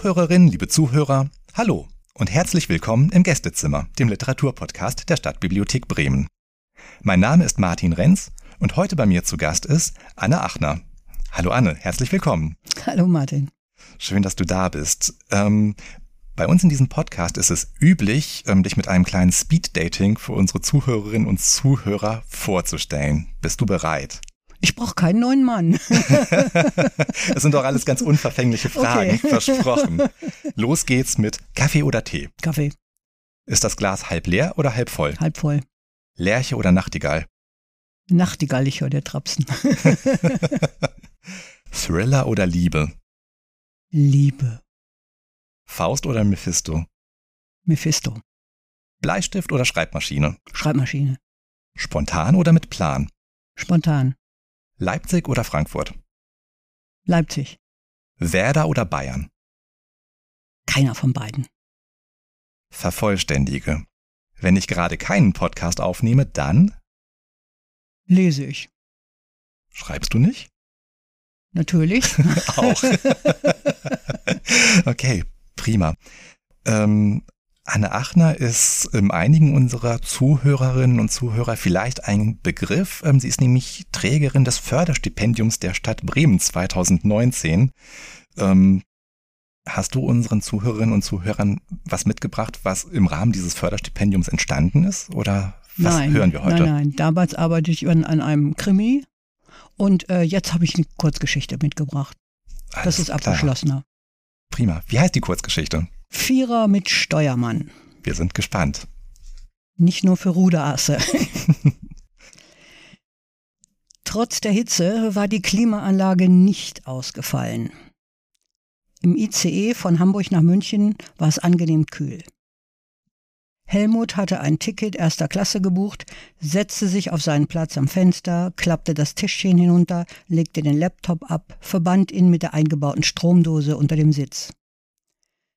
Zuhörerinnen, liebe Zuhörer, hallo und herzlich willkommen im Gästezimmer, dem Literaturpodcast der Stadtbibliothek Bremen. Mein Name ist Martin Renz und heute bei mir zu Gast ist Anne Achner. Hallo Anne, herzlich willkommen. Hallo Martin. Schön, dass du da bist. Ähm, bei uns in diesem Podcast ist es üblich, ähm, dich mit einem kleinen Speed-Dating für unsere Zuhörerinnen und Zuhörer vorzustellen. Bist du bereit? Ich brauche keinen neuen Mann. das sind doch alles ganz unverfängliche Fragen, okay. versprochen. Los geht's mit Kaffee oder Tee? Kaffee. Ist das Glas halb leer oder halb voll? Halb voll. Lerche oder Nachtigall? Nachtigall, ich höre der Trapsen. Thriller oder Liebe? Liebe. Faust oder Mephisto? Mephisto. Bleistift oder Schreibmaschine? Schreibmaschine. Spontan oder mit Plan? Spontan. Leipzig oder Frankfurt? Leipzig. Werder oder Bayern? Keiner von beiden. Vervollständige. Wenn ich gerade keinen Podcast aufnehme, dann? Lese ich. Schreibst du nicht? Natürlich. Auch. okay, prima. Ähm, Anne Achner ist ähm, einigen unserer Zuhörerinnen und Zuhörer vielleicht ein Begriff. Ähm, sie ist nämlich Trägerin des Förderstipendiums der Stadt Bremen 2019. Ähm, hast du unseren Zuhörerinnen und Zuhörern was mitgebracht, was im Rahmen dieses Förderstipendiums entstanden ist? Oder was nein, hören wir heute? Nein, nein. Damals arbeite ich an, an einem Krimi und äh, jetzt habe ich eine Kurzgeschichte mitgebracht. Alles das ist abgeschlossener. Prima. Wie heißt die Kurzgeschichte? Vierer mit Steuermann. Wir sind gespannt. Nicht nur für Ruderasse. Trotz der Hitze war die Klimaanlage nicht ausgefallen. Im ICE von Hamburg nach München war es angenehm kühl. Helmut hatte ein Ticket erster Klasse gebucht, setzte sich auf seinen Platz am Fenster, klappte das Tischchen hinunter, legte den Laptop ab, verband ihn mit der eingebauten Stromdose unter dem Sitz.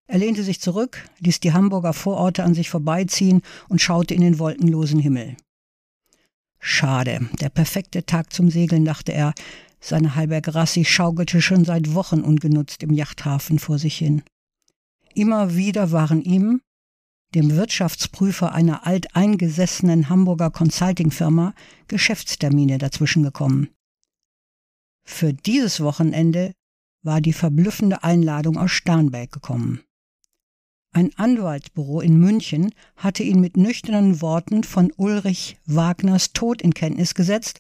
Er lehnte sich zurück, ließ die Hamburger Vororte an sich vorbeiziehen und schaute in den wolkenlosen Himmel. Schade, der perfekte Tag zum Segeln, dachte er. Seine Halberg Rassi schaukelte schon seit Wochen ungenutzt im Yachthafen vor sich hin. Immer wieder waren ihm, dem Wirtschaftsprüfer einer alteingesessenen Hamburger Consultingfirma, Geschäftstermine dazwischen gekommen. Für dieses Wochenende war die verblüffende Einladung aus Starnberg gekommen. Ein Anwaltsbüro in München hatte ihn mit nüchternen Worten von Ulrich Wagners Tod in Kenntnis gesetzt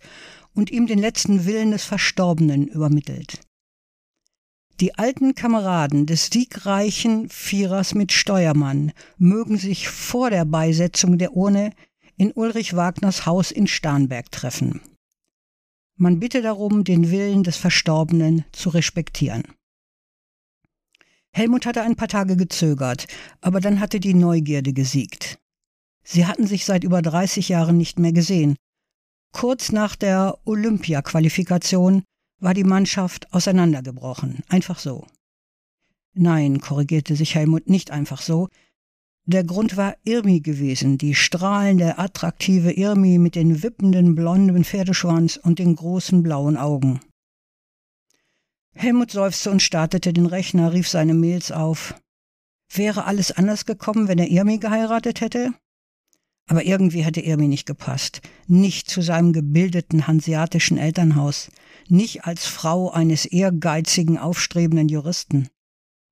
und ihm den letzten Willen des Verstorbenen übermittelt. Die alten Kameraden des siegreichen Vierers mit Steuermann mögen sich vor der Beisetzung der Urne in Ulrich Wagners Haus in Starnberg treffen. Man bitte darum, den Willen des Verstorbenen zu respektieren. Helmut hatte ein paar Tage gezögert, aber dann hatte die Neugierde gesiegt. Sie hatten sich seit über 30 Jahren nicht mehr gesehen. Kurz nach der Olympia-Qualifikation war die Mannschaft auseinandergebrochen. Einfach so. Nein, korrigierte sich Helmut, nicht einfach so. Der Grund war Irmi gewesen, die strahlende, attraktive Irmi mit den wippenden blonden Pferdeschwanz und den großen blauen Augen. Helmut seufzte und startete den Rechner, rief seine Mails auf. Wäre alles anders gekommen, wenn er Irmi geheiratet hätte? Aber irgendwie hätte Irmi nicht gepasst. Nicht zu seinem gebildeten hanseatischen Elternhaus. Nicht als Frau eines ehrgeizigen, aufstrebenden Juristen.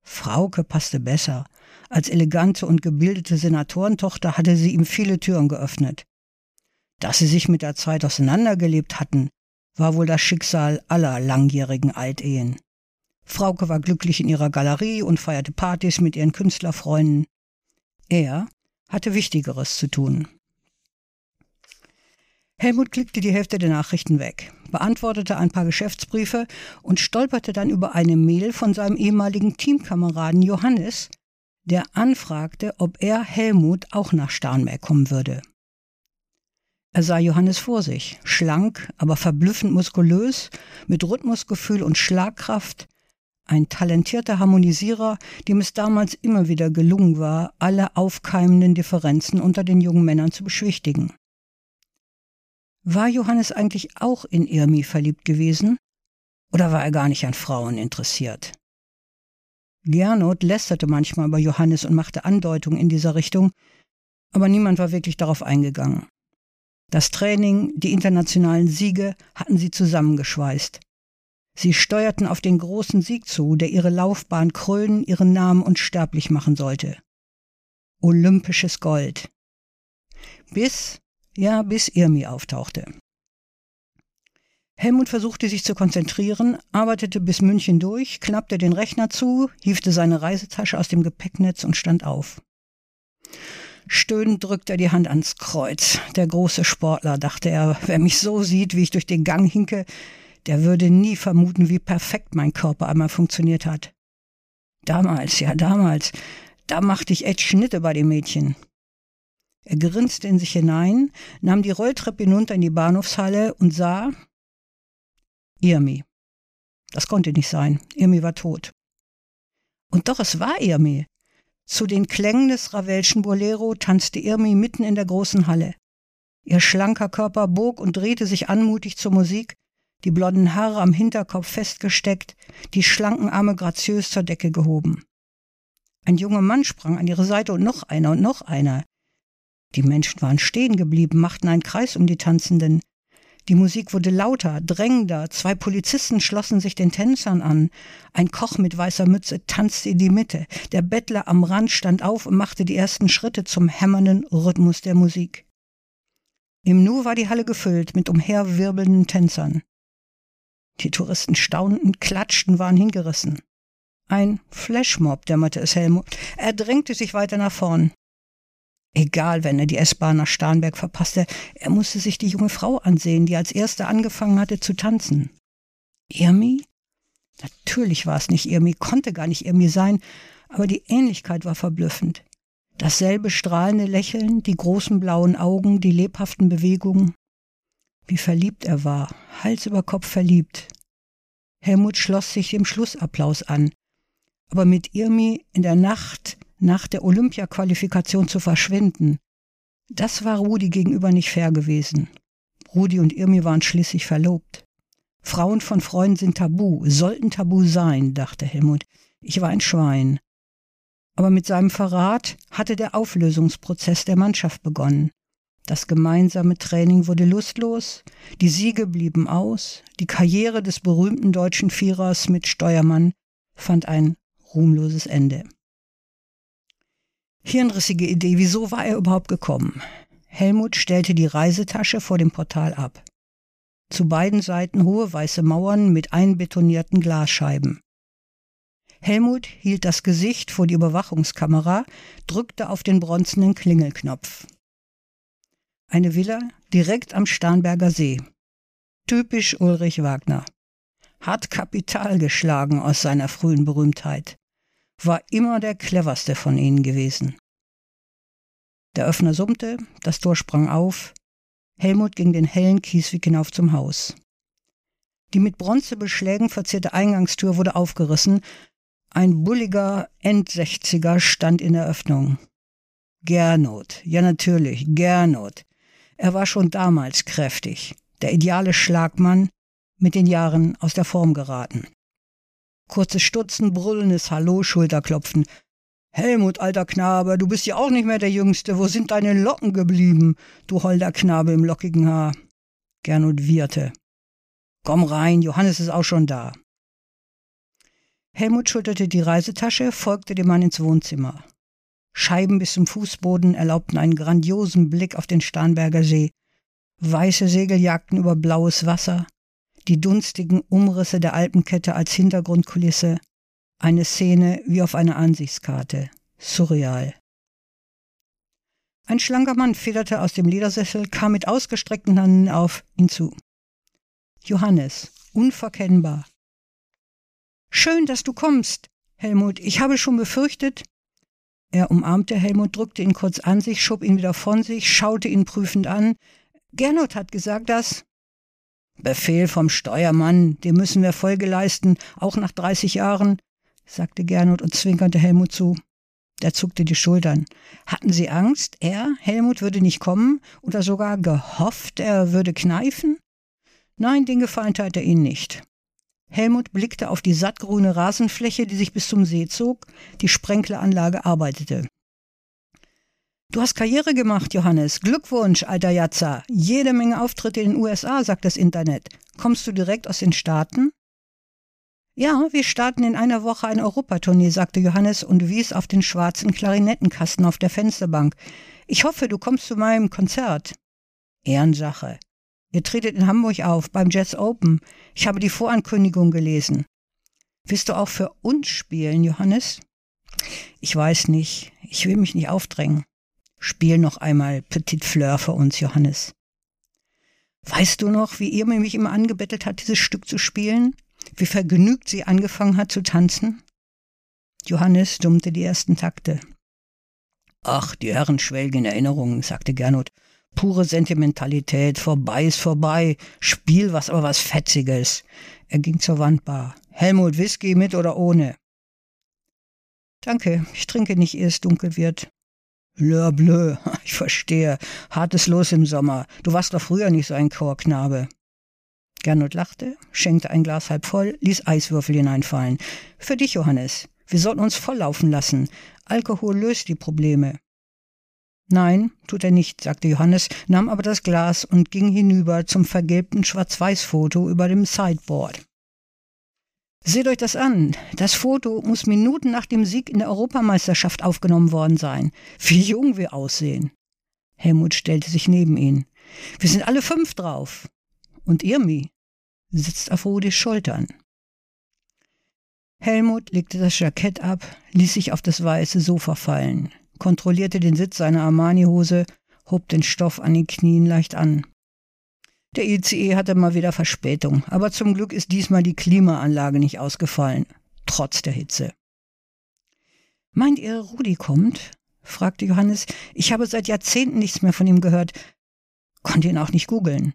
Frauke passte besser. Als elegante und gebildete Senatorentochter hatte sie ihm viele Türen geöffnet. Dass sie sich mit der Zeit auseinandergelebt hatten, war wohl das Schicksal aller langjährigen Altehen. Frauke war glücklich in ihrer Galerie und feierte Partys mit ihren Künstlerfreunden. Er hatte Wichtigeres zu tun. Helmut klickte die Hälfte der Nachrichten weg, beantwortete ein paar Geschäftsbriefe und stolperte dann über eine Mail von seinem ehemaligen Teamkameraden Johannes, der anfragte, ob er Helmut auch nach Starnberg kommen würde. Er sah Johannes vor sich, schlank, aber verblüffend muskulös, mit Rhythmusgefühl und Schlagkraft, ein talentierter Harmonisierer, dem es damals immer wieder gelungen war, alle aufkeimenden Differenzen unter den jungen Männern zu beschwichtigen. War Johannes eigentlich auch in Irmi verliebt gewesen? Oder war er gar nicht an Frauen interessiert? Gernot lästerte manchmal über Johannes und machte Andeutungen in dieser Richtung, aber niemand war wirklich darauf eingegangen. Das Training, die internationalen Siege hatten sie zusammengeschweißt. Sie steuerten auf den großen Sieg zu, der ihre Laufbahn krönen, ihren Namen unsterblich machen sollte. Olympisches Gold. Bis, ja, bis Irmi auftauchte. Helmut versuchte sich zu konzentrieren, arbeitete bis München durch, klappte den Rechner zu, hiefte seine Reisetasche aus dem Gepäcknetz und stand auf. Stöhnend drückte er die Hand ans Kreuz. Der große Sportler, dachte er, wer mich so sieht, wie ich durch den Gang hinke, der würde nie vermuten, wie perfekt mein Körper einmal funktioniert hat. Damals, ja damals, da machte ich echt Schnitte bei den Mädchen. Er grinste in sich hinein, nahm die Rolltreppe hinunter in die Bahnhofshalle und sah, Irmi. Das konnte nicht sein. Irmi war tot. Und doch, es war Irmi. Zu den Klängen des Ravelschen Bolero tanzte Irmi mitten in der großen Halle. Ihr schlanker Körper bog und drehte sich anmutig zur Musik, die blonden Haare am Hinterkopf festgesteckt, die schlanken Arme graziös zur Decke gehoben. Ein junger Mann sprang an ihre Seite und noch einer und noch einer. Die Menschen waren stehen geblieben, machten einen Kreis um die Tanzenden. Die Musik wurde lauter, drängender, zwei Polizisten schlossen sich den Tänzern an. Ein Koch mit weißer Mütze tanzte in die Mitte. Der Bettler am Rand stand auf und machte die ersten Schritte zum hämmernden Rhythmus der Musik. Im Nu war die Halle gefüllt mit umherwirbelnden Tänzern. Die Touristen staunten, klatschten, waren hingerissen. Ein Flashmob, dämmerte es Helmut. Er drängte sich weiter nach vorn. Egal, wenn er die S-Bahn nach Starnberg verpasste, er musste sich die junge Frau ansehen, die als erste angefangen hatte zu tanzen. Irmi? Natürlich war es nicht Irmi, konnte gar nicht Irmi sein, aber die Ähnlichkeit war verblüffend. Dasselbe strahlende Lächeln, die großen blauen Augen, die lebhaften Bewegungen. Wie verliebt er war, Hals über Kopf verliebt. Helmut schloss sich dem Schlussapplaus an. Aber mit Irmi in der Nacht nach der Olympia-Qualifikation zu verschwinden. Das war Rudi gegenüber nicht fair gewesen. Rudi und Irmi waren schließlich verlobt. Frauen von Freunden sind tabu, sollten tabu sein, dachte Helmut. Ich war ein Schwein. Aber mit seinem Verrat hatte der Auflösungsprozess der Mannschaft begonnen. Das gemeinsame Training wurde lustlos, die Siege blieben aus, die Karriere des berühmten deutschen Vierers mit Steuermann fand ein ruhmloses Ende. Hirnrissige Idee, wieso war er überhaupt gekommen? Helmut stellte die Reisetasche vor dem Portal ab. Zu beiden Seiten hohe weiße Mauern mit einbetonierten Glasscheiben. Helmut hielt das Gesicht vor die Überwachungskamera, drückte auf den bronzenen Klingelknopf. Eine Villa direkt am Starnberger See. Typisch Ulrich Wagner. Hat Kapital geschlagen aus seiner frühen Berühmtheit war immer der cleverste von ihnen gewesen. Der Öffner summte, das Tor sprang auf, Helmut ging den hellen Kiesweg hinauf zum Haus. Die mit Bronzebeschlägen verzierte Eingangstür wurde aufgerissen, ein bulliger Endsechziger stand in der Öffnung. Gernot, ja natürlich, Gernot. Er war schon damals kräftig, der ideale Schlagmann, mit den Jahren aus der Form geraten. Kurzes Stutzen, brüllendes Hallo, Schulterklopfen. Helmut, alter Knabe, du bist ja auch nicht mehr der Jüngste. Wo sind deine Locken geblieben, du holder Knabe im lockigen Haar? Gernot wieherte. Komm rein, Johannes ist auch schon da. Helmut schulterte die Reisetasche, folgte dem Mann ins Wohnzimmer. Scheiben bis zum Fußboden erlaubten einen grandiosen Blick auf den Starnberger See. Weiße Segel jagten über blaues Wasser, die dunstigen Umrisse der Alpenkette als Hintergrundkulisse, eine Szene wie auf einer Ansichtskarte, surreal. Ein schlanker Mann federte aus dem Ledersessel, kam mit ausgestreckten Händen auf ihn zu. Johannes, unverkennbar. Schön, dass du kommst, Helmut. Ich habe schon befürchtet. Er umarmte Helmut, drückte ihn kurz an sich, schob ihn wieder von sich, schaute ihn prüfend an. Gernot hat gesagt, dass. Befehl vom Steuermann, dem müssen wir Folge leisten, auch nach 30 Jahren, sagte Gernot und zwinkerte Helmut zu. Der zuckte die Schultern. Hatten Sie Angst, er, Helmut, würde nicht kommen oder sogar gehofft, er würde kneifen? Nein, den Gefallen tat er Ihnen nicht. Helmut blickte auf die sattgrüne Rasenfläche, die sich bis zum See zog. Die Sprenkleranlage arbeitete. Du hast Karriere gemacht, Johannes. Glückwunsch, alter Jatzer. Jede Menge Auftritte in den USA, sagt das Internet. Kommst du direkt aus den Staaten? Ja, wir starten in einer Woche ein Europatournee, sagte Johannes und wies auf den schwarzen Klarinettenkasten auf der Fensterbank. Ich hoffe, du kommst zu meinem Konzert. Ehrensache. Ihr tretet in Hamburg auf, beim Jazz Open. Ich habe die Vorankündigung gelesen. Willst du auch für uns spielen, Johannes? Ich weiß nicht. Ich will mich nicht aufdrängen. Spiel noch einmal Petit Fleur für uns, Johannes. Weißt du noch, wie Irme mich immer angebettelt hat, dieses Stück zu spielen? Wie vergnügt sie angefangen hat zu tanzen? Johannes dummte die ersten Takte. Ach, die Herren schwelgen in Erinnerungen, sagte Gernot. Pure Sentimentalität, vorbei ist vorbei. Spiel was, aber was Fetziges. Er ging zur Wandbar. Helmut, Whisky mit oder ohne? Danke, ich trinke nicht, ehe es dunkel wird. Blö, blö, ich verstehe. Hartes Los im Sommer. Du warst doch früher nicht so ein Chorknabe. Gernot lachte, schenkte ein Glas halb voll, ließ Eiswürfel hineinfallen. Für dich, Johannes. Wir sollten uns volllaufen lassen. Alkohol löst die Probleme. Nein, tut er nicht, sagte Johannes, nahm aber das Glas und ging hinüber zum vergilbten Schwarz-Weiß-Foto über dem Sideboard. Seht euch das an. Das Foto muss Minuten nach dem Sieg in der Europameisterschaft aufgenommen worden sein. Wie jung wir aussehen. Helmut stellte sich neben ihn. Wir sind alle fünf drauf. Und Irmi sitzt auf Rudis Schultern. Helmut legte das Jackett ab, ließ sich auf das weiße Sofa fallen kontrollierte den Sitz seiner Armani-Hose, hob den Stoff an den Knien leicht an. Der ICE hatte mal wieder Verspätung, aber zum Glück ist diesmal die Klimaanlage nicht ausgefallen, trotz der Hitze. Meint ihr, Rudi kommt? fragte Johannes. Ich habe seit Jahrzehnten nichts mehr von ihm gehört. Konnte ihn auch nicht googeln.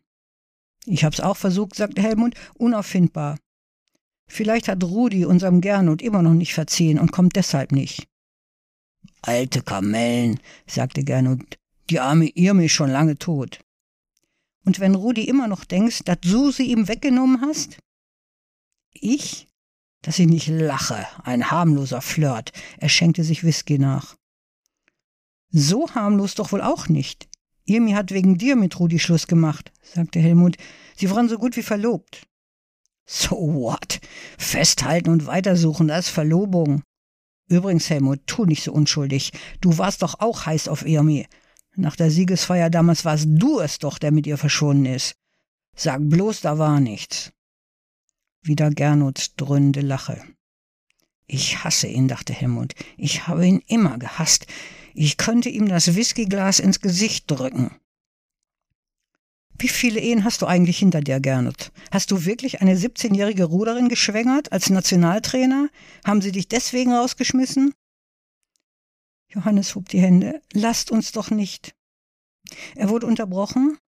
Ich hab's auch versucht, sagte Helmut, unauffindbar. Vielleicht hat Rudi unserem Gernot immer noch nicht verziehen und kommt deshalb nicht. Alte Kamellen, sagte Gernot, die arme Irme ist schon lange tot. Und wenn Rudi immer noch denkst, dass du sie ihm weggenommen hast? Ich? Dass ich nicht lache, ein harmloser Flirt. Er schenkte sich Whisky nach. So harmlos doch wohl auch nicht. Irmi hat wegen dir mit Rudi Schluss gemacht, sagte Helmut. Sie waren so gut wie verlobt. So what? Festhalten und weitersuchen, das ist Verlobung. Übrigens, Helmut, tu nicht so unschuldig. Du warst doch auch heiß auf Irmi. Nach der Siegesfeier damals warst du es doch, der mit ihr verschwunden ist. Sag bloß, da war nichts. Wieder Gernuts dröhnende Lache. Ich hasse ihn, dachte Helmut. Ich habe ihn immer gehasst. Ich könnte ihm das Whiskyglas ins Gesicht drücken. Wie viele Ehen hast du eigentlich hinter dir, Gernot? Hast du wirklich eine 17-jährige Ruderin geschwängert als Nationaltrainer? Haben sie dich deswegen rausgeschmissen? Johannes hob die Hände. Lasst uns doch nicht. Er wurde unterbrochen.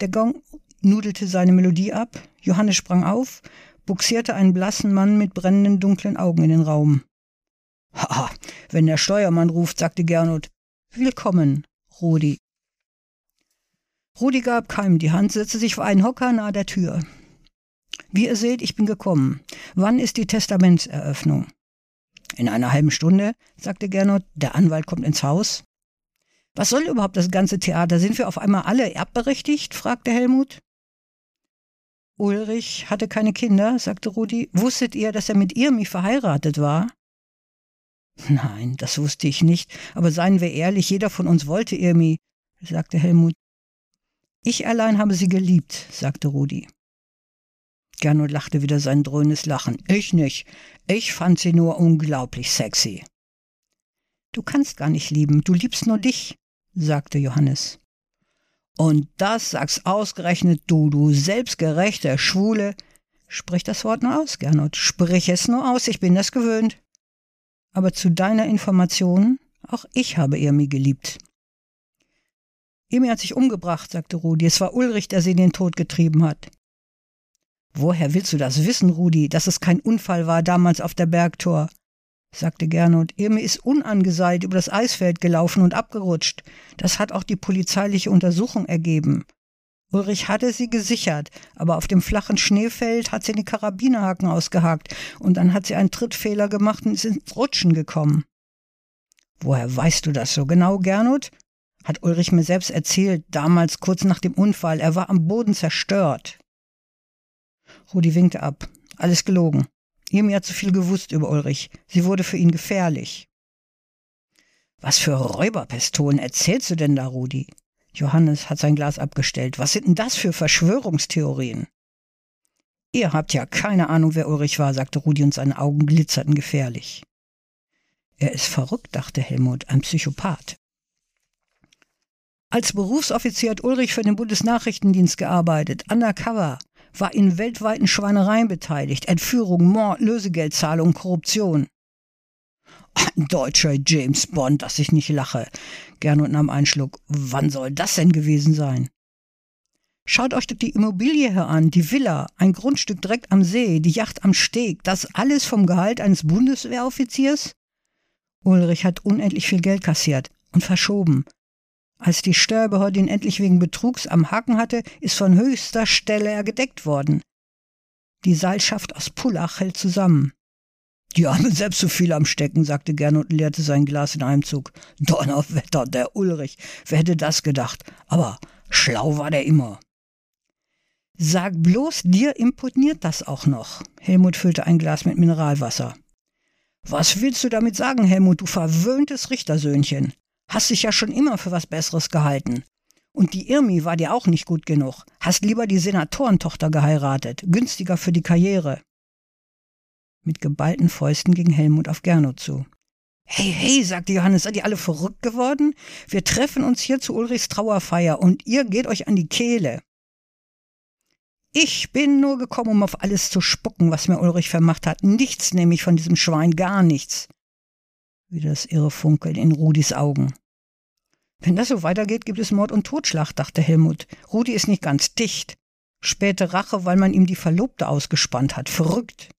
Der Gong nudelte seine Melodie ab. Johannes sprang auf, buxierte einen blassen Mann mit brennenden dunklen Augen in den Raum. Ha, wenn der Steuermann ruft, sagte Gernot. Willkommen, Rudi. Rudi gab keinem die Hand, setzte sich vor einen Hocker nahe der Tür. Wie ihr seht, ich bin gekommen. Wann ist die Testamentseröffnung? In einer halben Stunde, sagte Gernot. Der Anwalt kommt ins Haus. Was soll überhaupt das ganze Theater? Sind wir auf einmal alle erbberechtigt? fragte Helmut. Ulrich hatte keine Kinder, sagte Rudi. Wusstet ihr, dass er mit Irmi verheiratet war? Nein, das wusste ich nicht. Aber seien wir ehrlich, jeder von uns wollte Irmi, sagte Helmut. Ich allein habe sie geliebt, sagte Rudi. Gernot lachte wieder sein dröhnes Lachen. Ich nicht. Ich fand sie nur unglaublich sexy. Du kannst gar nicht lieben, du liebst nur dich, sagte Johannes. Und das sagst ausgerechnet du, du selbstgerechte Schwule. Sprich das Wort nur aus, Gernot. Sprich es nur aus, ich bin das gewöhnt. Aber zu deiner Information, auch ich habe Irmi geliebt. Emi hat sich umgebracht, sagte Rudi. Es war Ulrich, der sie in den Tod getrieben hat. Woher willst du das wissen, Rudi, dass es kein Unfall war damals auf der Bergtor? sagte Gernot. Irmi ist unangeseilt über das Eisfeld gelaufen und abgerutscht. Das hat auch die polizeiliche Untersuchung ergeben. Ulrich hatte sie gesichert, aber auf dem flachen Schneefeld hat sie den Karabinerhaken ausgehakt und dann hat sie einen Trittfehler gemacht und ist ins Rutschen gekommen. Woher weißt du das so genau, Gernot? Hat Ulrich mir selbst erzählt, damals kurz nach dem Unfall. Er war am Boden zerstört. Rudi winkte ab. Alles gelogen. Irmi hat zu viel gewusst über Ulrich. Sie wurde für ihn gefährlich. Was für Räuberpistolen erzählst du denn da, Rudi? Johannes hat sein Glas abgestellt. Was sind denn das für Verschwörungstheorien? Ihr habt ja keine Ahnung, wer Ulrich war, sagte Rudi und seine Augen glitzerten gefährlich. Er ist verrückt, dachte Helmut, ein Psychopath. Als Berufsoffizier hat Ulrich für den Bundesnachrichtendienst gearbeitet, undercover, war in weltweiten Schweinereien beteiligt, Entführung, Mord, Lösegeldzahlung, Korruption. Ein deutscher James Bond, dass ich nicht lache. Gernot nahm einen Schluck. Wann soll das denn gewesen sein? Schaut euch doch die Immobilie hier an, die Villa, ein Grundstück direkt am See, die Yacht am Steg, das alles vom Gehalt eines Bundeswehroffiziers? Ulrich hat unendlich viel Geld kassiert und verschoben. Als die Steuerbehörde ihn endlich wegen Betrugs am Haken hatte, ist von höchster Stelle er gedeckt worden. Die Seilschaft aus Pullach hält zusammen. Die haben selbst so viel am Stecken, sagte Gernot und leerte sein Glas in einem Zug. Donnerwetter, der Ulrich, wer hätte das gedacht? Aber schlau war der immer. Sag bloß, dir imponiert das auch noch. Helmut füllte ein Glas mit Mineralwasser. Was willst du damit sagen, Helmut, du verwöhntes Richtersöhnchen? Hast dich ja schon immer für was Besseres gehalten. Und die Irmi war dir auch nicht gut genug. Hast lieber die Senatorentochter geheiratet. Günstiger für die Karriere. Mit geballten Fäusten ging Helmut auf Gernot zu. Hey, hey, sagte Johannes, seid ihr alle verrückt geworden? Wir treffen uns hier zu Ulrichs Trauerfeier und ihr geht euch an die Kehle. Ich bin nur gekommen, um auf alles zu spucken, was mir Ulrich vermacht hat. Nichts nehme ich von diesem Schwein, gar nichts. Wieder das irre Funkeln in Rudis Augen. Wenn das so weitergeht, gibt es Mord und Totschlag, dachte Helmut. Rudi ist nicht ganz dicht. Späte Rache, weil man ihm die Verlobte ausgespannt hat. Verrückt.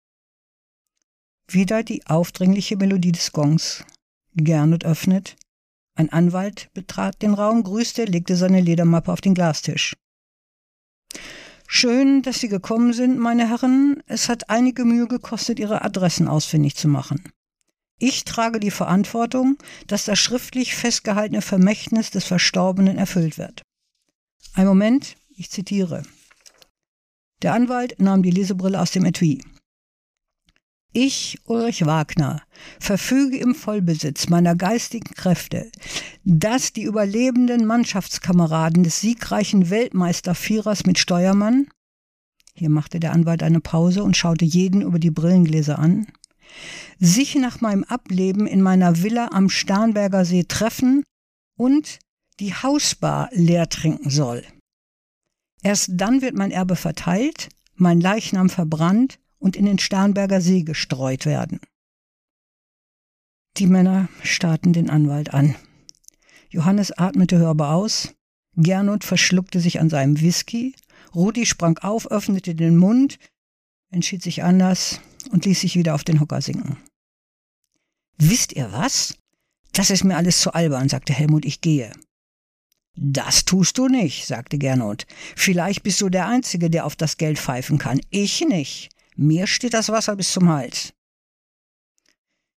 Wieder die aufdringliche Melodie des Gongs. Gernot öffnet. Ein Anwalt betrat den Raum, grüßte, legte seine Ledermappe auf den Glastisch. Schön, dass Sie gekommen sind, meine Herren. Es hat einige Mühe gekostet, Ihre Adressen ausfindig zu machen. Ich trage die Verantwortung, dass das schriftlich festgehaltene Vermächtnis des Verstorbenen erfüllt wird. Ein Moment, ich zitiere. Der Anwalt nahm die Lesebrille aus dem Etui. Ich, Ulrich Wagner, verfüge im Vollbesitz meiner geistigen Kräfte, dass die überlebenden Mannschaftskameraden des siegreichen Weltmeistervierers mit Steuermann, hier machte der Anwalt eine Pause und schaute jeden über die Brillengläser an, sich nach meinem Ableben in meiner Villa am Starnberger See treffen und die Hausbar leer trinken soll. Erst dann wird mein Erbe verteilt, mein Leichnam verbrannt und in den Starnberger See gestreut werden. Die Männer starrten den Anwalt an. Johannes atmete hörbar aus, Gernot verschluckte sich an seinem Whisky, Rudi sprang auf, öffnete den Mund, entschied sich anders und ließ sich wieder auf den Hocker sinken. Wisst ihr was? Das ist mir alles zu albern, sagte Helmut, ich gehe. Das tust du nicht, sagte Gernot. Vielleicht bist du der Einzige, der auf das Geld pfeifen kann. Ich nicht. Mir steht das Wasser bis zum Hals.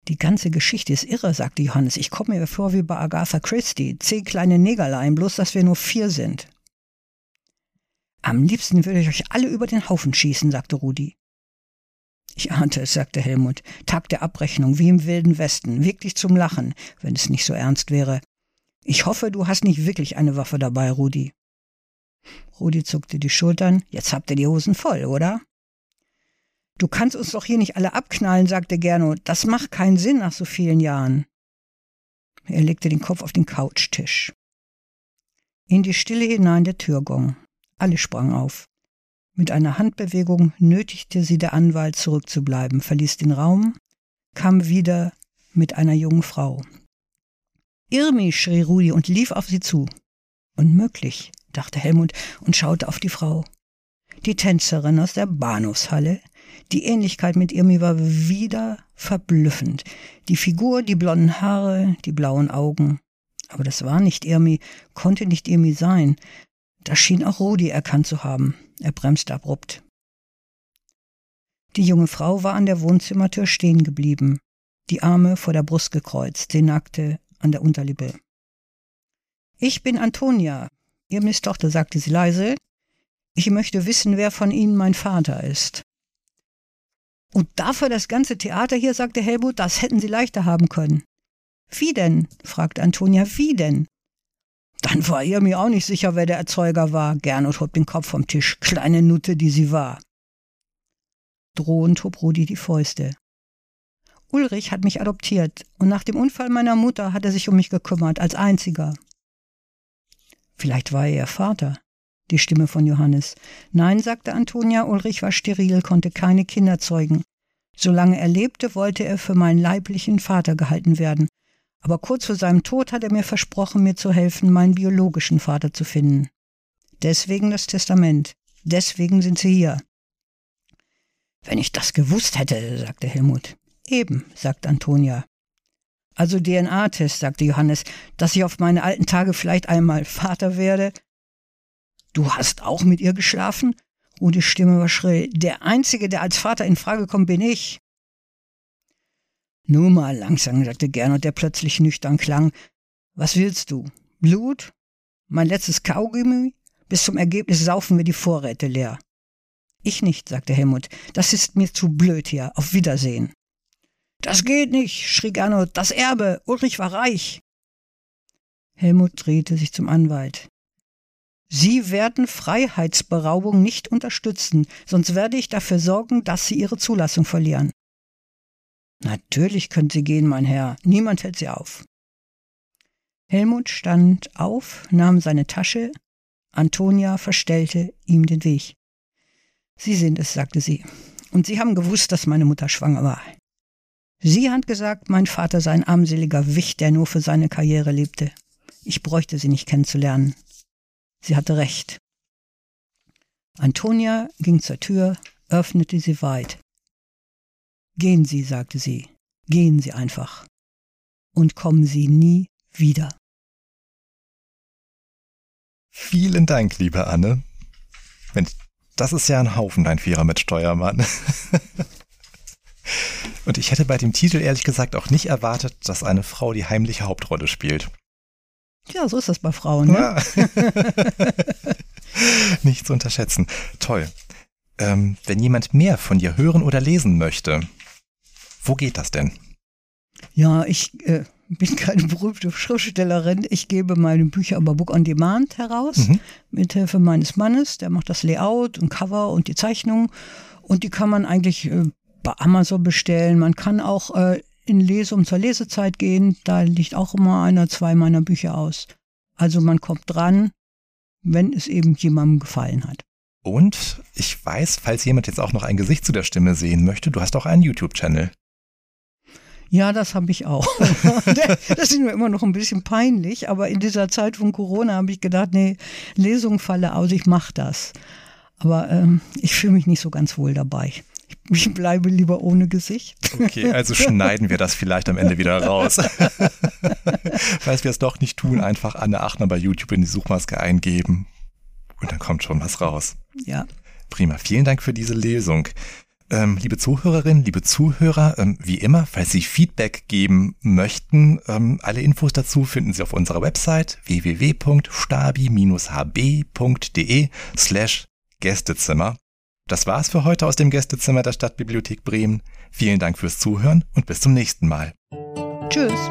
Die ganze Geschichte ist irre, sagte Johannes. Ich komme mir vor wie bei Agatha Christie. Zehn kleine Negerlein, bloß dass wir nur vier sind. Am liebsten würde ich euch alle über den Haufen schießen, sagte Rudi. Ich ahnte es, sagte Helmut. Tag der Abrechnung, wie im Wilden Westen. Wirklich zum Lachen, wenn es nicht so ernst wäre. Ich hoffe, du hast nicht wirklich eine Waffe dabei, Rudi. Rudi zuckte die Schultern. Jetzt habt ihr die Hosen voll, oder? Du kannst uns doch hier nicht alle abknallen, sagte Gernot. Das macht keinen Sinn nach so vielen Jahren. Er legte den Kopf auf den Couchtisch. In die Stille hinein der Türgong. Alle sprangen auf. Mit einer Handbewegung nötigte sie der Anwalt zurückzubleiben, verließ den Raum, kam wieder mit einer jungen Frau. Irmi, schrie Rudi und lief auf sie zu. Unmöglich, dachte Helmut und schaute auf die Frau. Die Tänzerin aus der Bahnhofshalle, die Ähnlichkeit mit Irmi war wieder verblüffend. Die Figur, die blonden Haare, die blauen Augen. Aber das war nicht Irmi, konnte nicht Irmi sein. Das schien auch Rudi erkannt zu haben. Er bremste abrupt. Die junge Frau war an der Wohnzimmertür stehen geblieben, die Arme vor der Brust gekreuzt, sie nackte an der Unterlippe. Ich bin Antonia, Ihr Misstochter, sagte sie leise. Ich möchte wissen, wer von Ihnen mein Vater ist. Und dafür das ganze Theater hier, sagte Helmut, das hätten Sie leichter haben können. Wie denn? fragte Antonia, wie denn? Dann war ihr mir auch nicht sicher, wer der Erzeuger war. Gernot hob den Kopf vom Tisch, kleine Nutte, die sie war. Drohend hob Rudi die Fäuste. Ulrich hat mich adoptiert und nach dem Unfall meiner Mutter hat er sich um mich gekümmert, als einziger. Vielleicht war er ihr Vater. Die Stimme von Johannes. Nein, sagte Antonia, Ulrich war steril, konnte keine Kinder zeugen. Solange er lebte, wollte er für meinen leiblichen Vater gehalten werden. Aber kurz vor seinem Tod hat er mir versprochen, mir zu helfen, meinen biologischen Vater zu finden. Deswegen das Testament. Deswegen sind sie hier. Wenn ich das gewusst hätte, sagte Helmut. Eben, sagte Antonia. Also DNA-Test, sagte Johannes, dass ich auf meine alten Tage vielleicht einmal Vater werde. Du hast auch mit ihr geschlafen? Rudis Stimme war schrill. Der Einzige, der als Vater in Frage kommt, bin ich. Nur mal langsam, sagte Gernot, der plötzlich nüchtern klang. Was willst du? Blut? Mein letztes Kaugummi? Bis zum Ergebnis saufen wir die Vorräte leer. Ich nicht, sagte Helmut. Das ist mir zu blöd hier. Auf Wiedersehen. Das geht nicht, schrie Gernot. Das Erbe. Ulrich war reich. Helmut drehte sich zum Anwalt. Sie werden Freiheitsberaubung nicht unterstützen, sonst werde ich dafür sorgen, dass Sie Ihre Zulassung verlieren. Natürlich können Sie gehen, mein Herr. Niemand hält Sie auf. Helmut stand auf, nahm seine Tasche. Antonia verstellte ihm den Weg. Sie sind es, sagte sie. Und Sie haben gewusst, dass meine Mutter schwanger war. Sie hat gesagt, mein Vater sei ein armseliger Wicht, der nur für seine Karriere lebte. Ich bräuchte sie nicht kennenzulernen. Sie hatte recht. Antonia ging zur Tür, öffnete sie weit. Gehen Sie, sagte sie, gehen Sie einfach. Und kommen Sie nie wieder. Vielen Dank, liebe Anne. Mensch, das ist ja ein Haufen, dein Vierer mit Steuermann. Und ich hätte bei dem Titel ehrlich gesagt auch nicht erwartet, dass eine Frau die heimliche Hauptrolle spielt. Ja, so ist das bei Frauen. Ne? Ja. nicht zu unterschätzen. Toll. Ähm, wenn jemand mehr von dir hören oder lesen möchte, wo geht das denn? Ja, ich äh, bin keine berühmte Schriftstellerin. Ich gebe meine Bücher aber Book on Demand heraus, mhm. mit Hilfe meines Mannes. Der macht das Layout und Cover und die Zeichnung. Und die kann man eigentlich äh, bei Amazon bestellen. Man kann auch äh, in Lesung zur Lesezeit gehen. Da liegt auch immer einer, zwei meiner Bücher aus. Also man kommt dran, wenn es eben jemandem gefallen hat. Und ich weiß, falls jemand jetzt auch noch ein Gesicht zu der Stimme sehen möchte, du hast auch einen YouTube-Channel. Ja, das habe ich auch. das ist mir immer noch ein bisschen peinlich, aber in dieser Zeit von Corona habe ich gedacht, nee, Lesung falle aus, ich mache das. Aber ähm, ich fühle mich nicht so ganz wohl dabei. Ich bleibe lieber ohne Gesicht. Okay, also schneiden wir das vielleicht am Ende wieder raus. Falls wir es doch nicht tun, einfach Anne Achner bei YouTube in die Suchmaske eingeben und dann kommt schon was raus. Ja. Prima, vielen Dank für diese Lesung. Ähm, liebe Zuhörerinnen, liebe Zuhörer, ähm, wie immer, falls Sie Feedback geben möchten, ähm, alle Infos dazu finden Sie auf unserer Website www.stabi-hb.de slash Gästezimmer. Das war's für heute aus dem Gästezimmer der Stadtbibliothek Bremen. Vielen Dank fürs Zuhören und bis zum nächsten Mal. Tschüss.